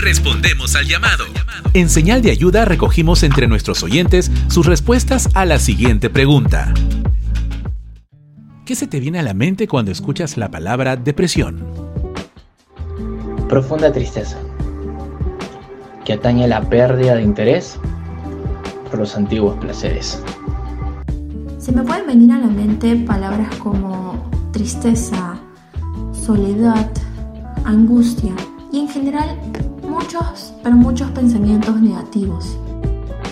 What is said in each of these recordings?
Respondemos al llamado. En señal de ayuda recogimos entre nuestros oyentes sus respuestas a la siguiente pregunta. ¿Qué se te viene a la mente cuando escuchas la palabra depresión? Profunda tristeza, que atañe la pérdida de interés por los antiguos placeres. Se me pueden venir a la mente palabras como tristeza, soledad, angustia y en general muchos, pero muchos pensamientos negativos.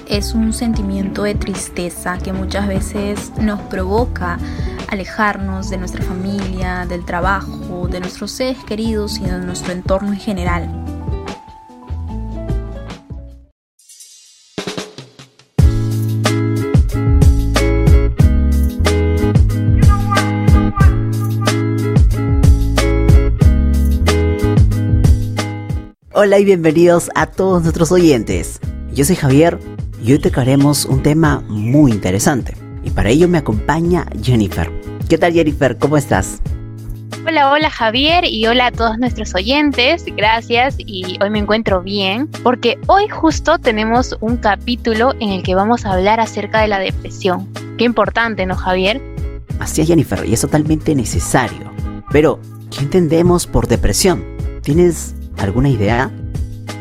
Es un sentimiento de tristeza que muchas veces nos provoca alejarnos de nuestra familia, del trabajo, de nuestros seres queridos y de nuestro entorno en general. Hola y bienvenidos a todos nuestros oyentes. Yo soy Javier y hoy tocaremos un tema muy interesante. Y para ello me acompaña Jennifer. ¿Qué tal Jennifer? ¿Cómo estás? Hola, hola Javier y hola a todos nuestros oyentes. Gracias y hoy me encuentro bien porque hoy justo tenemos un capítulo en el que vamos a hablar acerca de la depresión. Qué importante, ¿no Javier? Así es Jennifer y es totalmente necesario. Pero, ¿qué entendemos por depresión? ¿Tienes ¿Alguna idea?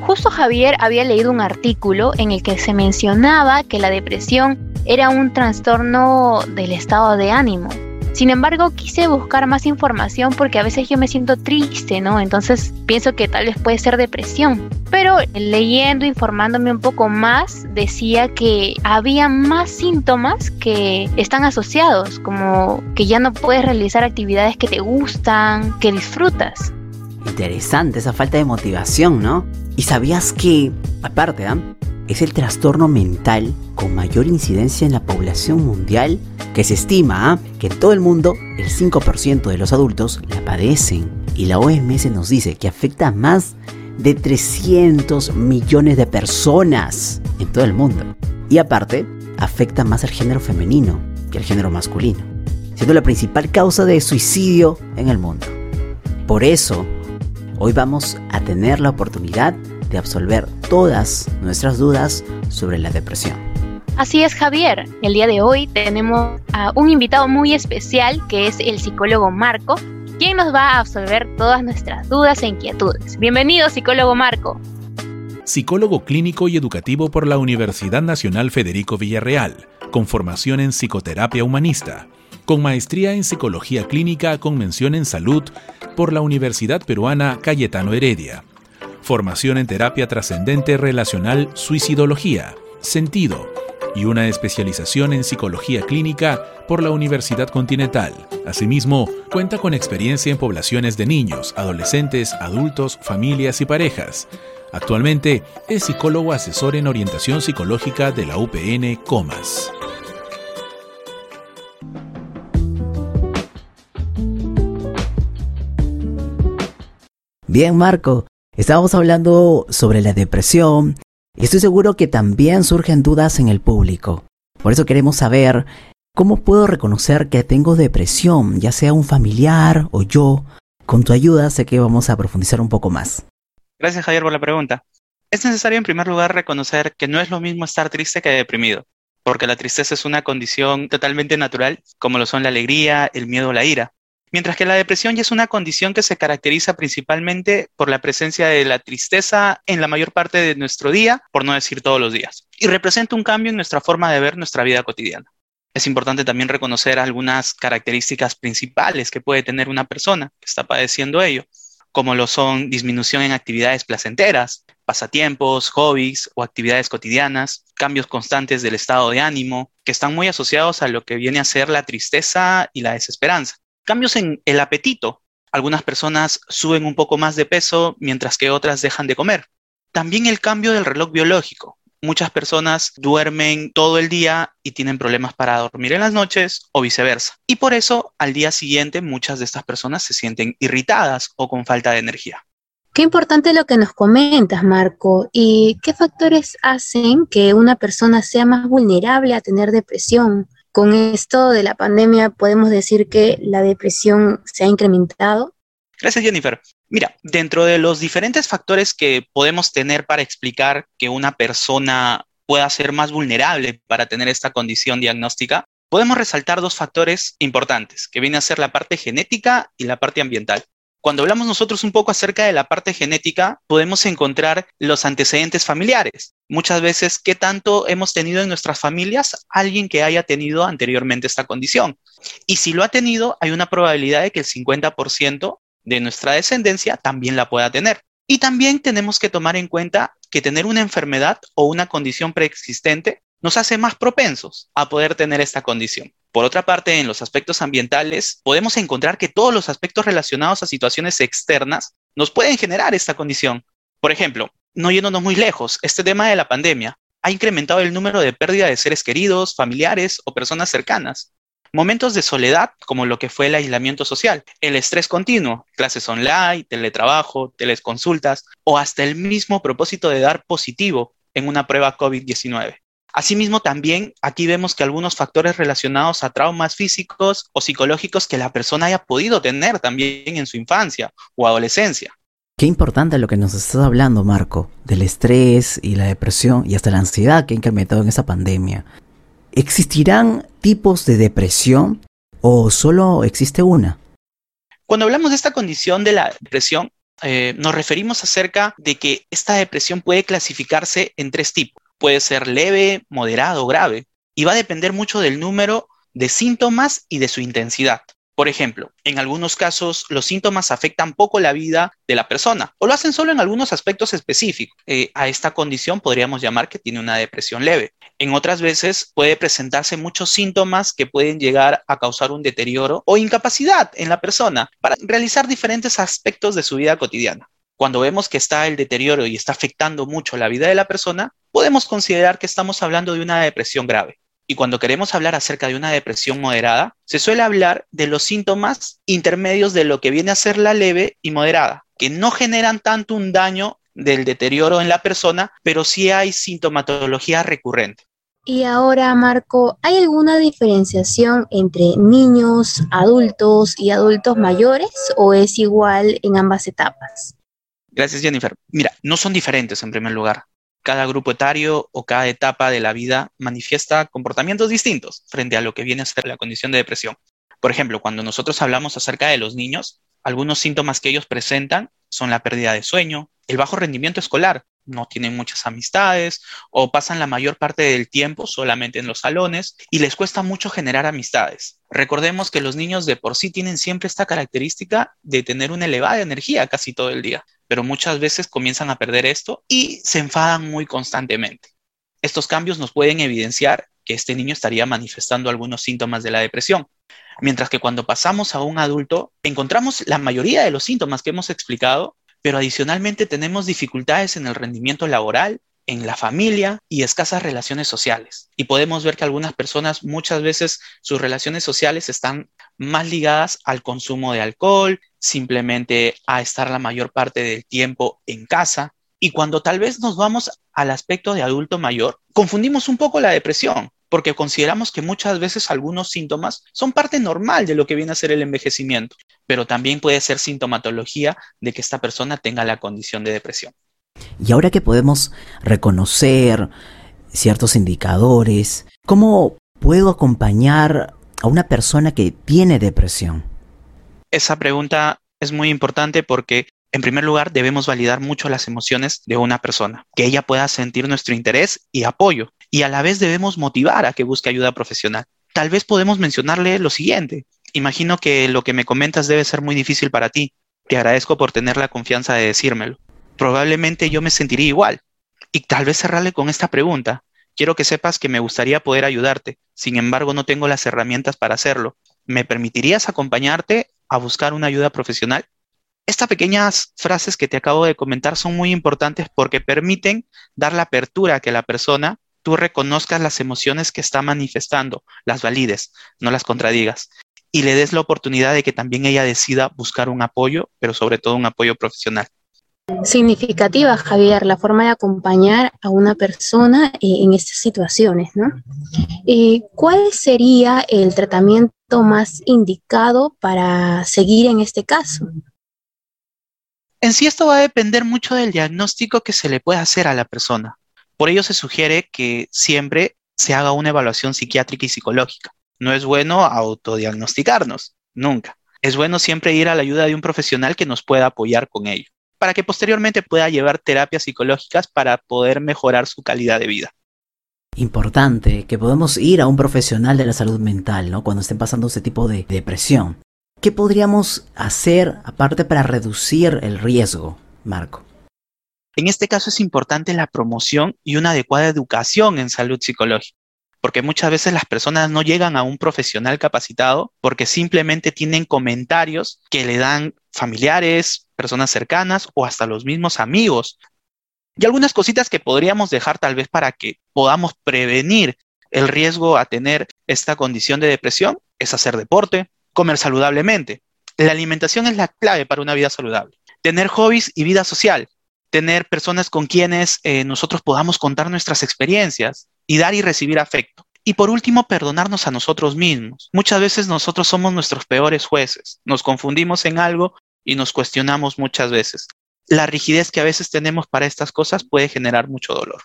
Justo Javier había leído un artículo en el que se mencionaba que la depresión era un trastorno del estado de ánimo. Sin embargo, quise buscar más información porque a veces yo me siento triste, ¿no? Entonces pienso que tal vez puede ser depresión. Pero leyendo, informándome un poco más, decía que había más síntomas que están asociados, como que ya no puedes realizar actividades que te gustan, que disfrutas. Interesante esa falta de motivación, ¿no? Y sabías que, aparte, ¿ah? es el trastorno mental con mayor incidencia en la población mundial, que se estima ¿ah? que en todo el mundo el 5% de los adultos la padecen. Y la OMS nos dice que afecta a más de 300 millones de personas en todo el mundo. Y aparte, afecta más al género femenino que al género masculino, siendo la principal causa de suicidio en el mundo. Por eso, Hoy vamos a tener la oportunidad de absolver todas nuestras dudas sobre la depresión. Así es, Javier. El día de hoy tenemos a un invitado muy especial que es el psicólogo Marco, quien nos va a absolver todas nuestras dudas e inquietudes. Bienvenido, psicólogo Marco. Psicólogo clínico y educativo por la Universidad Nacional Federico Villarreal, con formación en psicoterapia humanista, con maestría en psicología clínica con mención en salud por la Universidad Peruana Cayetano Heredia. Formación en terapia trascendente relacional suicidología, sentido y una especialización en psicología clínica por la Universidad Continental. Asimismo, cuenta con experiencia en poblaciones de niños, adolescentes, adultos, familias y parejas. Actualmente es psicólogo asesor en orientación psicológica de la UPN Comas. Bien, Marco, estábamos hablando sobre la depresión y estoy seguro que también surgen dudas en el público. Por eso queremos saber cómo puedo reconocer que tengo depresión, ya sea un familiar o yo. Con tu ayuda sé que vamos a profundizar un poco más. Gracias Javier por la pregunta. Es necesario en primer lugar reconocer que no es lo mismo estar triste que deprimido, porque la tristeza es una condición totalmente natural, como lo son la alegría, el miedo o la ira. Mientras que la depresión ya es una condición que se caracteriza principalmente por la presencia de la tristeza en la mayor parte de nuestro día, por no decir todos los días, y representa un cambio en nuestra forma de ver nuestra vida cotidiana. Es importante también reconocer algunas características principales que puede tener una persona que está padeciendo ello, como lo son disminución en actividades placenteras, pasatiempos, hobbies o actividades cotidianas, cambios constantes del estado de ánimo, que están muy asociados a lo que viene a ser la tristeza y la desesperanza. Cambios en el apetito. Algunas personas suben un poco más de peso mientras que otras dejan de comer. También el cambio del reloj biológico. Muchas personas duermen todo el día y tienen problemas para dormir en las noches o viceversa. Y por eso al día siguiente muchas de estas personas se sienten irritadas o con falta de energía. Qué importante lo que nos comentas, Marco. ¿Y qué factores hacen que una persona sea más vulnerable a tener depresión? Con esto de la pandemia, ¿podemos decir que la depresión se ha incrementado? Gracias, Jennifer. Mira, dentro de los diferentes factores que podemos tener para explicar que una persona pueda ser más vulnerable para tener esta condición diagnóstica, podemos resaltar dos factores importantes, que viene a ser la parte genética y la parte ambiental. Cuando hablamos nosotros un poco acerca de la parte genética, podemos encontrar los antecedentes familiares. Muchas veces, ¿qué tanto hemos tenido en nuestras familias alguien que haya tenido anteriormente esta condición? Y si lo ha tenido, hay una probabilidad de que el 50% de nuestra descendencia también la pueda tener. Y también tenemos que tomar en cuenta que tener una enfermedad o una condición preexistente nos hace más propensos a poder tener esta condición. Por otra parte, en los aspectos ambientales, podemos encontrar que todos los aspectos relacionados a situaciones externas nos pueden generar esta condición. Por ejemplo, no yéndonos muy lejos, este tema de la pandemia ha incrementado el número de pérdida de seres queridos, familiares o personas cercanas. Momentos de soledad, como lo que fue el aislamiento social, el estrés continuo, clases online, teletrabajo, teleconsultas o hasta el mismo propósito de dar positivo en una prueba COVID-19. Asimismo, también aquí vemos que algunos factores relacionados a traumas físicos o psicológicos que la persona haya podido tener también en su infancia o adolescencia. Qué importante lo que nos estás hablando, Marco, del estrés y la depresión y hasta la ansiedad que ha incrementado en esa pandemia. ¿Existirán tipos de depresión o solo existe una? Cuando hablamos de esta condición de la depresión, eh, nos referimos acerca de que esta depresión puede clasificarse en tres tipos. Puede ser leve, moderado grave y va a depender mucho del número de síntomas y de su intensidad. Por ejemplo, en algunos casos los síntomas afectan poco la vida de la persona o lo hacen solo en algunos aspectos específicos. Eh, a esta condición podríamos llamar que tiene una depresión leve. En otras veces puede presentarse muchos síntomas que pueden llegar a causar un deterioro o incapacidad en la persona para realizar diferentes aspectos de su vida cotidiana. Cuando vemos que está el deterioro y está afectando mucho la vida de la persona, podemos considerar que estamos hablando de una depresión grave. Y cuando queremos hablar acerca de una depresión moderada, se suele hablar de los síntomas intermedios de lo que viene a ser la leve y moderada, que no generan tanto un daño del deterioro en la persona, pero sí hay sintomatología recurrente. Y ahora, Marco, ¿hay alguna diferenciación entre niños, adultos y adultos mayores o es igual en ambas etapas? Gracias, Jennifer. Mira, no son diferentes en primer lugar cada grupo etario o cada etapa de la vida manifiesta comportamientos distintos frente a lo que viene a ser la condición de depresión. Por ejemplo, cuando nosotros hablamos acerca de los niños, algunos síntomas que ellos presentan son la pérdida de sueño, el bajo rendimiento escolar, no tienen muchas amistades o pasan la mayor parte del tiempo solamente en los salones y les cuesta mucho generar amistades. Recordemos que los niños de por sí tienen siempre esta característica de tener una elevada energía casi todo el día pero muchas veces comienzan a perder esto y se enfadan muy constantemente. Estos cambios nos pueden evidenciar que este niño estaría manifestando algunos síntomas de la depresión, mientras que cuando pasamos a un adulto encontramos la mayoría de los síntomas que hemos explicado, pero adicionalmente tenemos dificultades en el rendimiento laboral, en la familia y escasas relaciones sociales. Y podemos ver que algunas personas muchas veces sus relaciones sociales están más ligadas al consumo de alcohol, simplemente a estar la mayor parte del tiempo en casa. Y cuando tal vez nos vamos al aspecto de adulto mayor, confundimos un poco la depresión, porque consideramos que muchas veces algunos síntomas son parte normal de lo que viene a ser el envejecimiento, pero también puede ser sintomatología de que esta persona tenga la condición de depresión. Y ahora que podemos reconocer ciertos indicadores, ¿cómo puedo acompañar a una persona que tiene depresión? Esa pregunta es muy importante porque en primer lugar, debemos validar mucho las emociones de una persona, que ella pueda sentir nuestro interés y apoyo, y a la vez debemos motivar a que busque ayuda profesional. Tal vez podemos mencionarle lo siguiente. Imagino que lo que me comentas debe ser muy difícil para ti. Te agradezco por tener la confianza de decírmelo. Probablemente yo me sentiría igual. Y tal vez cerrarle con esta pregunta. Quiero que sepas que me gustaría poder ayudarte. Sin embargo, no tengo las herramientas para hacerlo. ¿Me permitirías acompañarte a buscar una ayuda profesional? Estas pequeñas frases que te acabo de comentar son muy importantes porque permiten dar la apertura a que la persona tú reconozcas las emociones que está manifestando, las valides, no las contradigas, y le des la oportunidad de que también ella decida buscar un apoyo, pero sobre todo un apoyo profesional. Significativa, Javier, la forma de acompañar a una persona eh, en estas situaciones, ¿no? ¿Cuál sería el tratamiento más indicado para seguir en este caso? En sí esto va a depender mucho del diagnóstico que se le pueda hacer a la persona. Por ello se sugiere que siempre se haga una evaluación psiquiátrica y psicológica. No es bueno autodiagnosticarnos, nunca. Es bueno siempre ir a la ayuda de un profesional que nos pueda apoyar con ello, para que posteriormente pueda llevar terapias psicológicas para poder mejorar su calidad de vida. Importante que podemos ir a un profesional de la salud mental, ¿no? Cuando estén pasando ese tipo de depresión. ¿Qué podríamos hacer aparte para reducir el riesgo, Marco? En este caso es importante la promoción y una adecuada educación en salud psicológica, porque muchas veces las personas no llegan a un profesional capacitado porque simplemente tienen comentarios que le dan familiares, personas cercanas o hasta los mismos amigos. Y algunas cositas que podríamos dejar tal vez para que podamos prevenir el riesgo a tener esta condición de depresión es hacer deporte, comer saludablemente. La alimentación es la clave para una vida saludable. Tener hobbies y vida social. Tener personas con quienes eh, nosotros podamos contar nuestras experiencias y dar y recibir afecto. Y por último, perdonarnos a nosotros mismos. Muchas veces nosotros somos nuestros peores jueces. Nos confundimos en algo y nos cuestionamos muchas veces. La rigidez que a veces tenemos para estas cosas puede generar mucho dolor.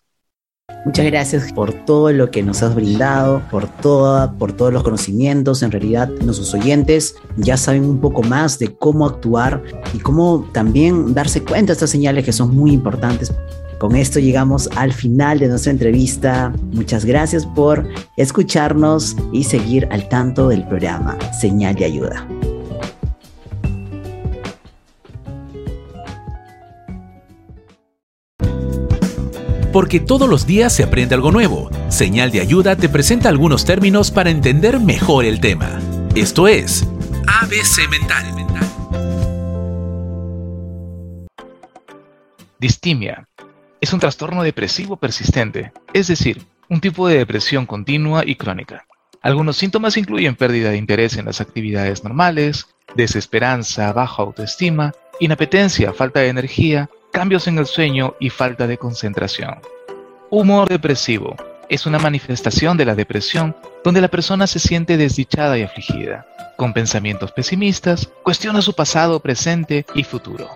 Muchas gracias por todo lo que nos has brindado, por toda, por todos los conocimientos. En realidad, nuestros oyentes ya saben un poco más de cómo actuar y cómo también darse cuenta de estas señales que son muy importantes. Con esto llegamos al final de nuestra entrevista. Muchas gracias por escucharnos y seguir al tanto del programa Señal de Ayuda. porque todos los días se aprende algo nuevo. Señal de Ayuda te presenta algunos términos para entender mejor el tema. Esto es ABC Mental. Distimia es un trastorno depresivo persistente, es decir, un tipo de depresión continua y crónica. Algunos síntomas incluyen pérdida de interés en las actividades normales, desesperanza, baja autoestima, inapetencia, falta de energía, cambios en el sueño y falta de concentración. Humor depresivo es una manifestación de la depresión donde la persona se siente desdichada y afligida, con pensamientos pesimistas, cuestiona su pasado, presente y futuro.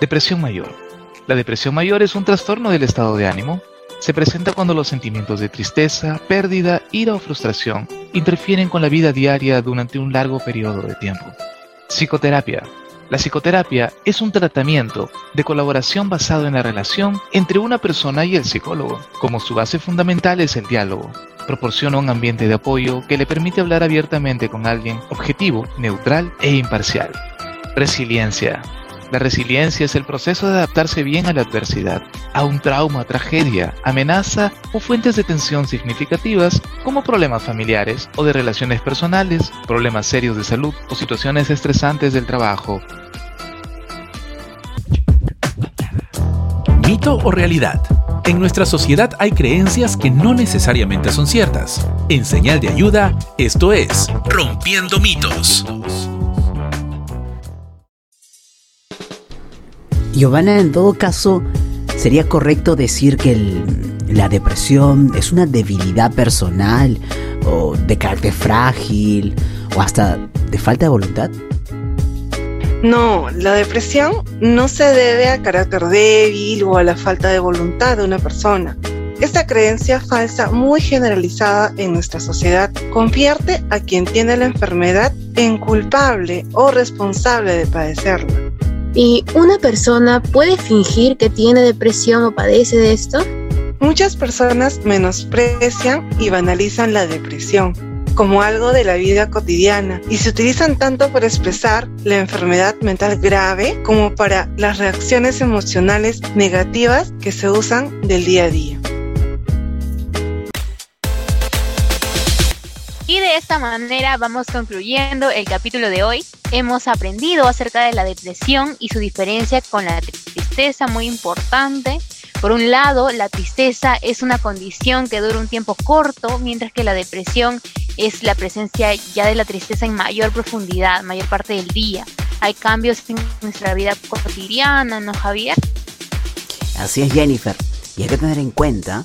Depresión mayor. La depresión mayor es un trastorno del estado de ánimo. Se presenta cuando los sentimientos de tristeza, pérdida, ira o frustración interfieren con la vida diaria durante un largo periodo de tiempo. Psicoterapia la psicoterapia es un tratamiento de colaboración basado en la relación entre una persona y el psicólogo. Como su base fundamental es el diálogo, proporciona un ambiente de apoyo que le permite hablar abiertamente con alguien objetivo, neutral e imparcial. Resiliencia. La resiliencia es el proceso de adaptarse bien a la adversidad, a un trauma, tragedia, amenaza o fuentes de tensión significativas como problemas familiares o de relaciones personales, problemas serios de salud o situaciones estresantes del trabajo. ¿Mito o realidad? En nuestra sociedad hay creencias que no necesariamente son ciertas. En señal de ayuda, esto es Rompiendo mitos. Giovanna, en todo caso, ¿sería correcto decir que la depresión es una debilidad personal o de carácter frágil o hasta de falta de voluntad? No, la depresión no se debe a carácter débil o a la falta de voluntad de una persona. Esta creencia falsa muy generalizada en nuestra sociedad convierte a quien tiene la enfermedad en culpable o responsable de padecerla. ¿Y una persona puede fingir que tiene depresión o padece de esto? Muchas personas menosprecian y banalizan la depresión como algo de la vida cotidiana y se utilizan tanto para expresar la enfermedad mental grave como para las reacciones emocionales negativas que se usan del día a día. Esta manera vamos concluyendo el capítulo de hoy. Hemos aprendido acerca de la depresión y su diferencia con la tristeza, muy importante. Por un lado, la tristeza es una condición que dura un tiempo corto, mientras que la depresión es la presencia ya de la tristeza en mayor profundidad, mayor parte del día. Hay cambios en nuestra vida cotidiana, ¿no, Javier? Así es, Jennifer. Y hay que tener en cuenta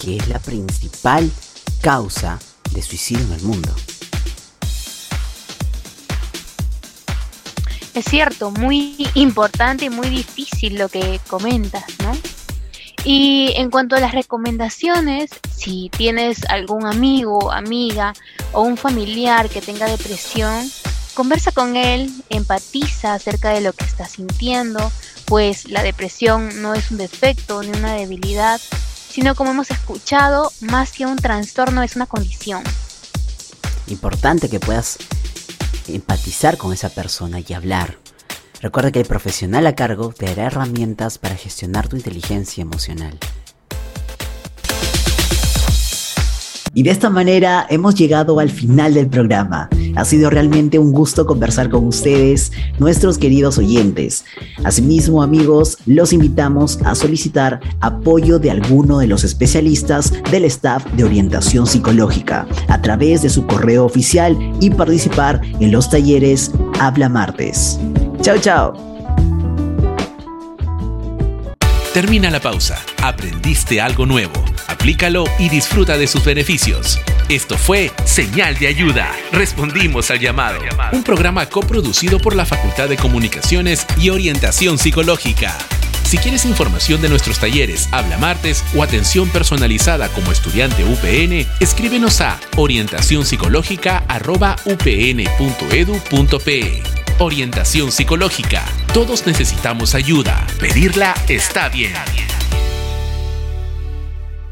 que es la principal causa de suicidio en el mundo. Es cierto, muy importante y muy difícil lo que comentas, ¿no? Y en cuanto a las recomendaciones, si tienes algún amigo, amiga o un familiar que tenga depresión, conversa con él, empatiza acerca de lo que está sintiendo, pues la depresión no es un defecto ni una debilidad, sino como hemos escuchado, más que un trastorno es una condición. Importante que puedas empatizar con esa persona y hablar. Recuerda que el profesional a cargo te dará herramientas para gestionar tu inteligencia emocional. Y de esta manera hemos llegado al final del programa. Ha sido realmente un gusto conversar con ustedes, nuestros queridos oyentes. Asimismo, amigos, los invitamos a solicitar apoyo de alguno de los especialistas del staff de orientación psicológica a través de su correo oficial y participar en los talleres Habla Martes. Chao, chao. Termina la pausa. Aprendiste algo nuevo. Aplícalo y disfruta de sus beneficios. Esto fue Señal de Ayuda. Respondimos al llamado. Un programa coproducido por la Facultad de Comunicaciones y Orientación Psicológica. Si quieres información de nuestros talleres Habla Martes o atención personalizada como estudiante UPN, escríbenos a orientacionpsicológica.upn.edu.pe. Orientación psicológica. Todos necesitamos ayuda. Pedirla está bien.